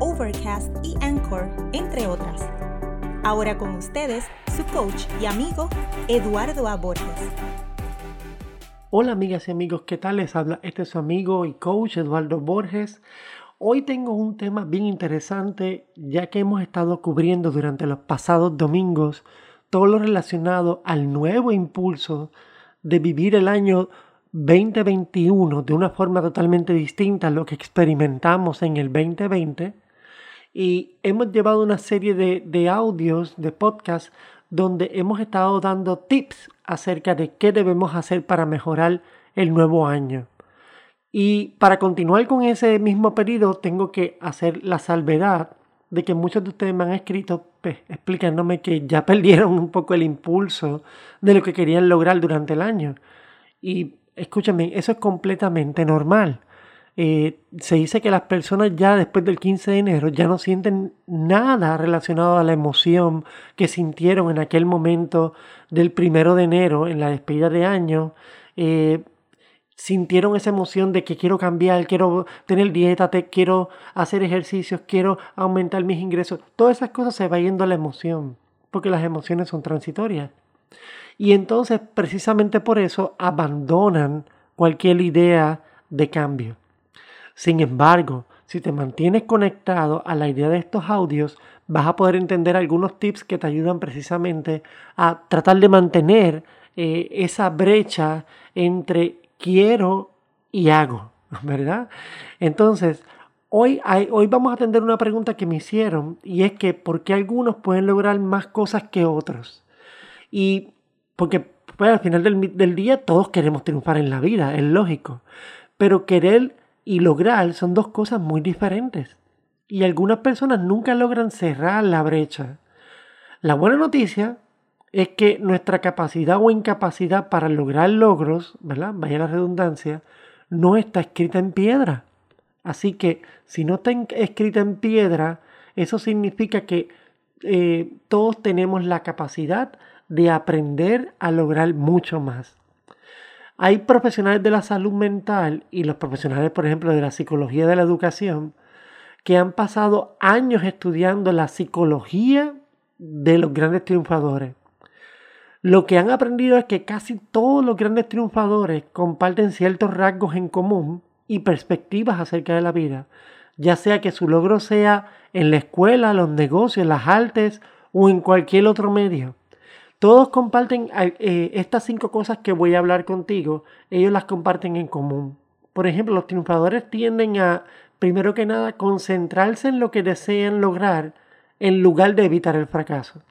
Overcast y Anchor, entre otras. Ahora con ustedes, su coach y amigo, Eduardo A. Borges. Hola amigas y amigos, ¿qué tal? Les habla este es su amigo y coach Eduardo Borges. Hoy tengo un tema bien interesante ya que hemos estado cubriendo durante los pasados domingos todo lo relacionado al nuevo impulso de vivir el año 2021 de una forma totalmente distinta a lo que experimentamos en el 2020 y hemos llevado una serie de, audios, de podcasts, donde hemos estado dando tips acerca de qué debemos hacer para mejorar el nuevo año. Y para continuar con ese mismo periodo, tengo que hacer la salvedad de que muchos de ustedes me han escrito pues, explicándome que ya perdieron un poco el impulso de lo que querían lograr durante el año. Y escúchame, eso es completamente normal. Eh, se dice que las personas ya después del 15 de enero ya no sienten nada relacionado a la emoción que sintieron en aquel momento del primero de enero en la despedida de año. Eh, sintieron esa emoción de que quiero cambiar, quiero tener dieta, te, quiero hacer ejercicios, quiero aumentar mis ingresos. Todas esas cosas se va yendo a la emoción, porque las emociones son transitorias. Y entonces, precisamente por eso, abandonan cualquier idea de cambio. Sin embargo, si te mantienes conectado a la idea de estos audios, vas a poder entender algunos tips que te ayudan precisamente a tratar de mantener eh, esa brecha entre quiero y hago, ¿verdad? Entonces, hoy, hoy vamos a atender una pregunta que me hicieron y es que ¿por qué algunos pueden lograr más cosas que otros? Y porque pues, al final del, del día todos queremos triunfar en la vida, es lógico, pero querer y lograr son dos cosas muy diferentes. Y algunas personas nunca logran cerrar la brecha. La buena noticia es que nuestra capacidad o incapacidad para lograr logros, ¿verdad? Vaya la redundancia, no está escrita en piedra. Así que si no está escrita en piedra, eso significa que eh, todos tenemos la capacidad de aprender a lograr mucho más. Hay profesionales de la salud mental y los profesionales, por ejemplo, de la psicología de la educación, que han pasado años estudiando la psicología de los grandes triunfadores. Lo que han aprendido es que casi todos los grandes triunfadores comparten ciertos rasgos en común y perspectivas acerca de la vida, ya sea que su logro sea en la escuela, los negocios, las artes o en cualquier otro medio. Todos comparten eh, estas cinco cosas que voy a hablar contigo, ellos las comparten en común. Por ejemplo, los triunfadores tienden a, primero que nada, concentrarse en lo que desean lograr en lugar de evitar el fracaso.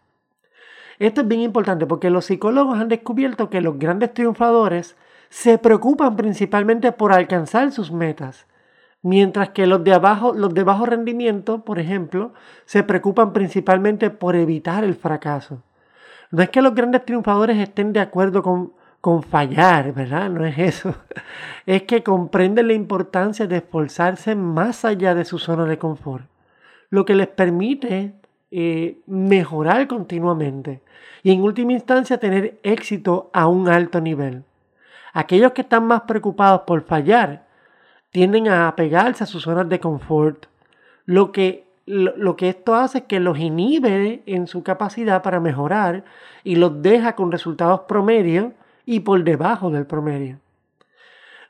Esto es bien importante porque los psicólogos han descubierto que los grandes triunfadores se preocupan principalmente por alcanzar sus metas, mientras que los de abajo, los de bajo rendimiento, por ejemplo, se preocupan principalmente por evitar el fracaso. No es que los grandes triunfadores estén de acuerdo con, con fallar, ¿verdad? No es eso. Es que comprenden la importancia de esforzarse más allá de su zona de confort, lo que les permite eh, mejorar continuamente y en última instancia tener éxito a un alto nivel. Aquellos que están más preocupados por fallar tienden a apegarse a sus zonas de confort, lo que lo, que esto hace es que los inhibe en su capacidad para mejorar y los deja con resultados promedio y por debajo del promedio.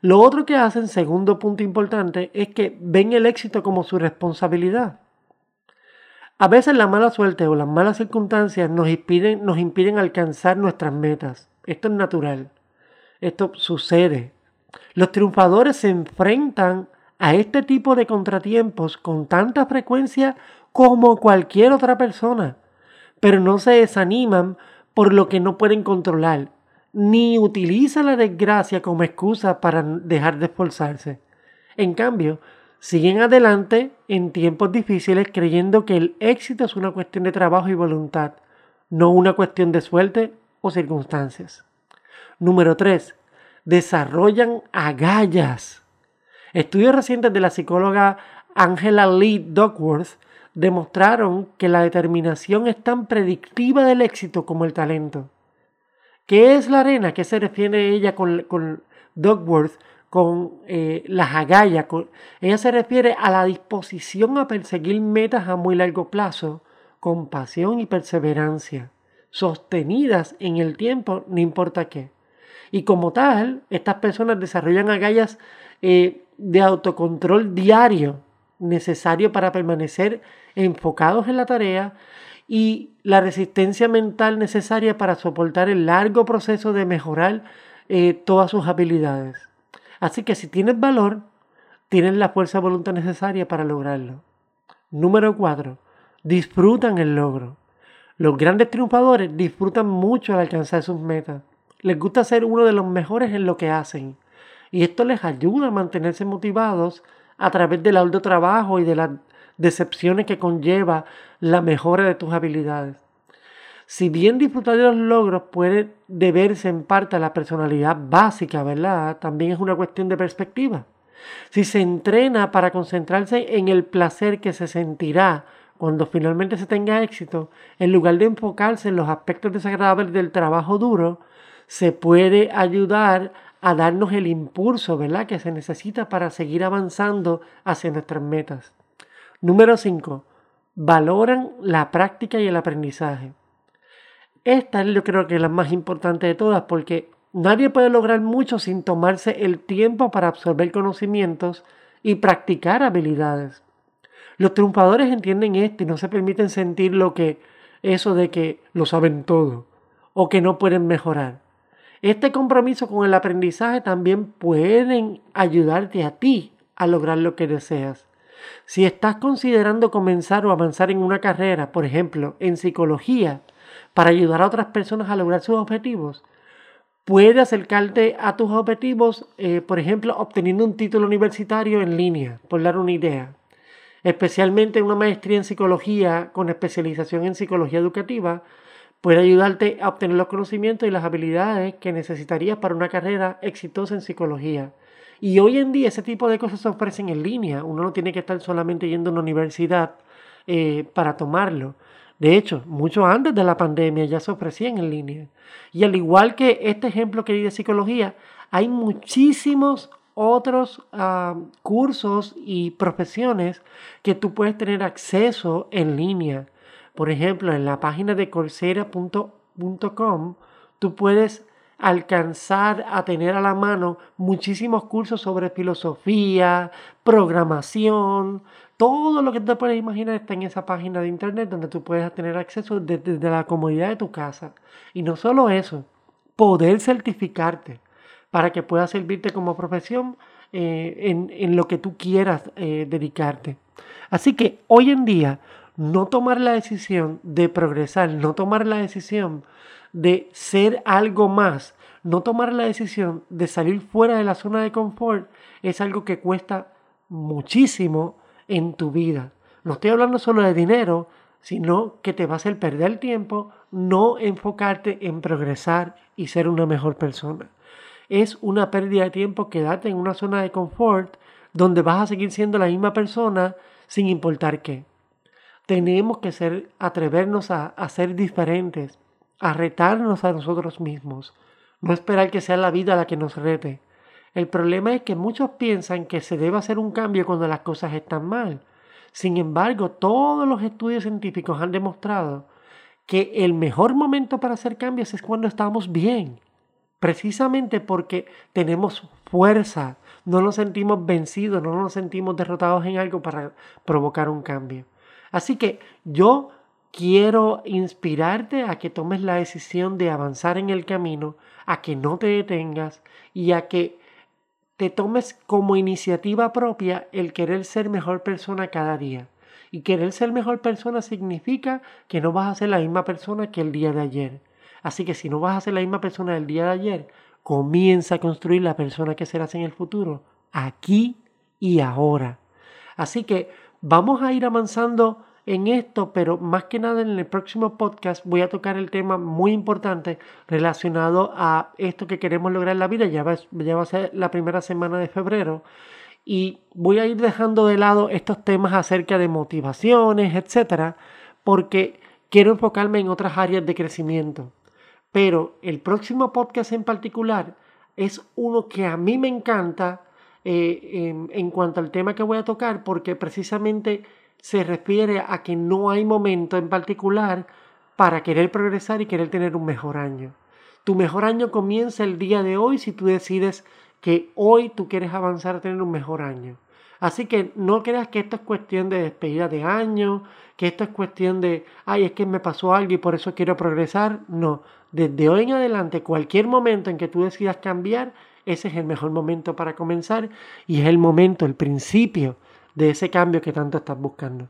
Lo otro que hacen, segundo punto importante, es que ven el éxito como su responsabilidad. A veces la mala suerte o las malas circunstancias nos impiden, nos impiden alcanzar nuestras metas. Esto es natural. Esto sucede. Los triunfadores se enfrentan a este tipo de contratiempos con tanta frecuencia como cualquier otra persona, pero no se desaniman por lo que no pueden controlar, ni utilizan la desgracia como excusa para dejar de esforzarse. En cambio, siguen adelante en tiempos difíciles creyendo que el éxito es una cuestión de trabajo y voluntad, no una cuestión de suerte o circunstancias. Número 3. Desarrollan agallas. Estudios recientes de la psicóloga Angela Lee Duckworth demostraron que la determinación es tan predictiva del éxito como el talento. ¿Qué es la arena? ¿Qué se refiere ella con, con Duckworth con eh, las agallas? ella se refiere a la disposición a perseguir metas a muy largo plazo, con pasión y perseverancia, sostenidas en el tiempo, no importa qué. Y como tal, estas personas desarrollan agallas eh, de autocontrol diario necesario para permanecer enfocados en la tarea y la resistencia mental necesaria para soportar el largo proceso de mejorar eh, todas sus habilidades. Así que si tienes valor, tienes la fuerza voluntad necesaria para lograrlo. Número 4. Disfrutan el logro. Los grandes triunfadores disfrutan mucho al alcanzar sus metas. Les gusta ser uno de los mejores en lo que hacen. Y esto les ayuda a mantenerse motivados a través del alto trabajo y de las decepciones que conlleva la mejora de tus habilidades. Si bien disfrutar de los logros puede deberse en parte a la personalidad básica, ¿verdad? También es una cuestión de perspectiva. Si se entrena para concentrarse en el placer que se sentirá cuando finalmente se tenga éxito, en lugar de enfocarse en los aspectos desagradables del trabajo duro, se puede ayudar a darnos el impulso, ¿verdad?, que se necesita para seguir avanzando hacia nuestras metas. Número 5. Valoran la práctica y el aprendizaje. Esta es yo creo que es la más importante de todas porque nadie puede lograr mucho sin tomarse el tiempo para absorber conocimientos y practicar habilidades. Los triunfadores entienden esto y no se permiten sentir lo que eso de que lo saben todo o que no pueden mejorar. Este compromiso con el aprendizaje también pueden ayudarte a ti a lograr lo que deseas. Si estás considerando comenzar o avanzar en una carrera, por ejemplo, en psicología, para ayudar a otras personas a lograr sus objetivos, puede acercarte a tus objetivos, eh, por ejemplo, obteniendo un título universitario en línea, por dar una idea. Especialmente una maestría en psicología con especialización en psicología educativa, puede ayudarte a obtener los conocimientos y las habilidades que necesitarías para una carrera exitosa en psicología. Y hoy en día ese tipo de cosas se ofrecen en línea. Uno no tiene que estar solamente yendo a una universidad eh, para tomarlo. De hecho, mucho antes de la pandemia ya se ofrecían en línea. Y al igual que este ejemplo que di de psicología, hay muchísimos otros ah, cursos y profesiones que tú puedes tener acceso en línea. Por ejemplo, en la página de coursera.com tú puedes alcanzar a tener a la mano muchísimos cursos sobre filosofía, programación, todo lo que te puedes imaginar está en esa página de internet donde tú puedes tener acceso desde, la comodidad de tu casa. Y no solo eso, poder certificarte para que puedas servirte como profesión eh, en, lo que tú quieras eh, dedicarte. Así que hoy en día, no tomar la decisión de progresar, no tomar la decisión de ser algo más, no tomar la decisión de salir fuera de la zona de confort es algo que cuesta muchísimo en tu vida. No estoy hablando solo de dinero, sino que te va a hacer perder tiempo, no enfocarte en progresar y ser una mejor persona. Es una pérdida de tiempo quedarte en una zona de confort donde vas a seguir siendo la misma persona sin importar qué. Tenemos que ser, atrevernos a, ser diferentes, a retarnos a nosotros mismos, no esperar que sea la vida la que nos rete. El problema es que muchos piensan que se debe hacer un cambio cuando las cosas están mal. Sin embargo, todos los estudios científicos han demostrado que el mejor momento para hacer cambios es cuando estamos bien. Precisamente porque tenemos fuerza, no nos sentimos vencidos, no nos sentimos derrotados en algo para provocar un cambio. Así que yo quiero inspirarte a que tomes la decisión de avanzar en el camino, a que no te detengas y a que te tomes como iniciativa propia el querer ser mejor persona cada día. Y querer ser mejor persona significa que no vas a ser la misma persona que el día de ayer. Así que si no vas a ser la misma persona del día de ayer, comienza a construir la persona que serás en el futuro, aquí y ahora. Así que vamos a ir avanzando en esto, pero más que nada en el próximo podcast voy a tocar el tema muy importante relacionado a esto que queremos lograr en la vida. Ya va, ya va a ser la primera semana de febrero y voy a ir dejando de lado estos temas acerca de motivaciones, etcétera, porque quiero enfocarme en otras áreas de crecimiento. Pero el próximo podcast en particular es uno que a mí me encanta eh, en cuanto al tema que voy a tocar, porque precisamente se refiere a que no hay momento en particular para querer progresar y querer tener un mejor año. Tu mejor año comienza el día de hoy si tú decides que hoy tú quieres avanzar a tener un mejor año. Así que no creas que esto es cuestión de despedida de año, que esto es cuestión de, ay, es que me pasó algo y por eso quiero progresar. No, desde hoy en adelante, cualquier momento en que tú decidas cambiar, ese es el mejor momento para comenzar y es el momento, el principio de ese cambio que tanto estás buscando.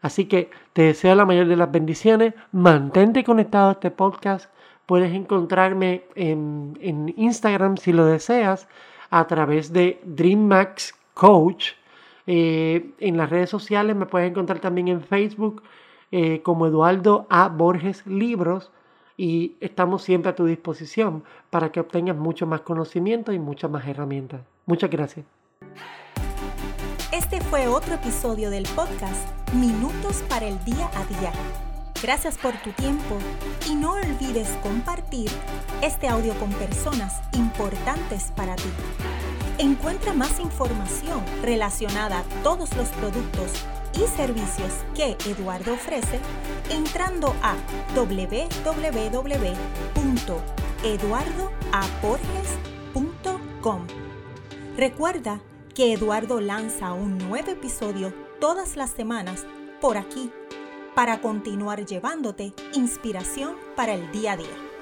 Así que te deseo la mayor de las bendiciones. Mantente conectado a este podcast. Puedes encontrarme en, en Instagram si lo deseas a través de DreamMax Coach. Eh, en las redes sociales me puedes encontrar también en Facebook eh, como Eduardo A. Borges Libros y estamos siempre a tu disposición para que obtengas mucho más conocimiento y muchas más herramientas. Muchas gracias. Este fue otro episodio del podcast Minutos para el Día a Día. Gracias por tu tiempo y no olvides compartir este audio con personas importantes para ti. Encuentra más información relacionada a todos los productos y servicios que Eduardo ofrece entrando a www.eduardoaporges.com. Recuerda que Eduardo lanza un nuevo episodio todas las semanas por aquí para continuar llevándote inspiración para el día a día.